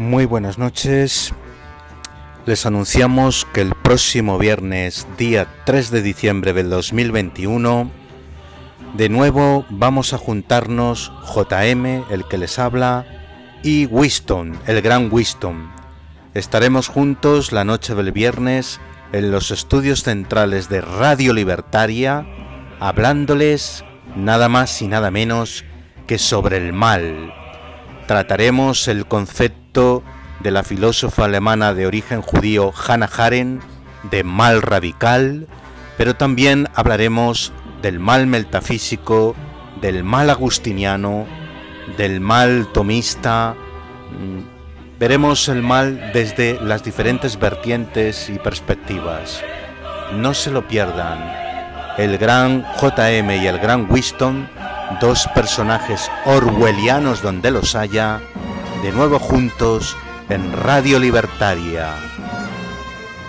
Muy buenas noches. Les anunciamos que el próximo viernes, día 3 de diciembre del 2021, de nuevo vamos a juntarnos JM, el que les habla, y Winston, el gran Winston. Estaremos juntos la noche del viernes en los estudios centrales de Radio Libertaria, hablándoles nada más y nada menos que sobre el mal. Trataremos el concepto de la filósofa alemana de origen judío Hannah Arendt de mal radical, pero también hablaremos del mal metafísico, del mal agustiniano, del mal tomista. Mm, veremos el mal desde las diferentes vertientes y perspectivas. No se lo pierdan. El gran JM y el gran Winston, dos personajes orwellianos donde los haya, de nuevo juntos en Radio Libertaria.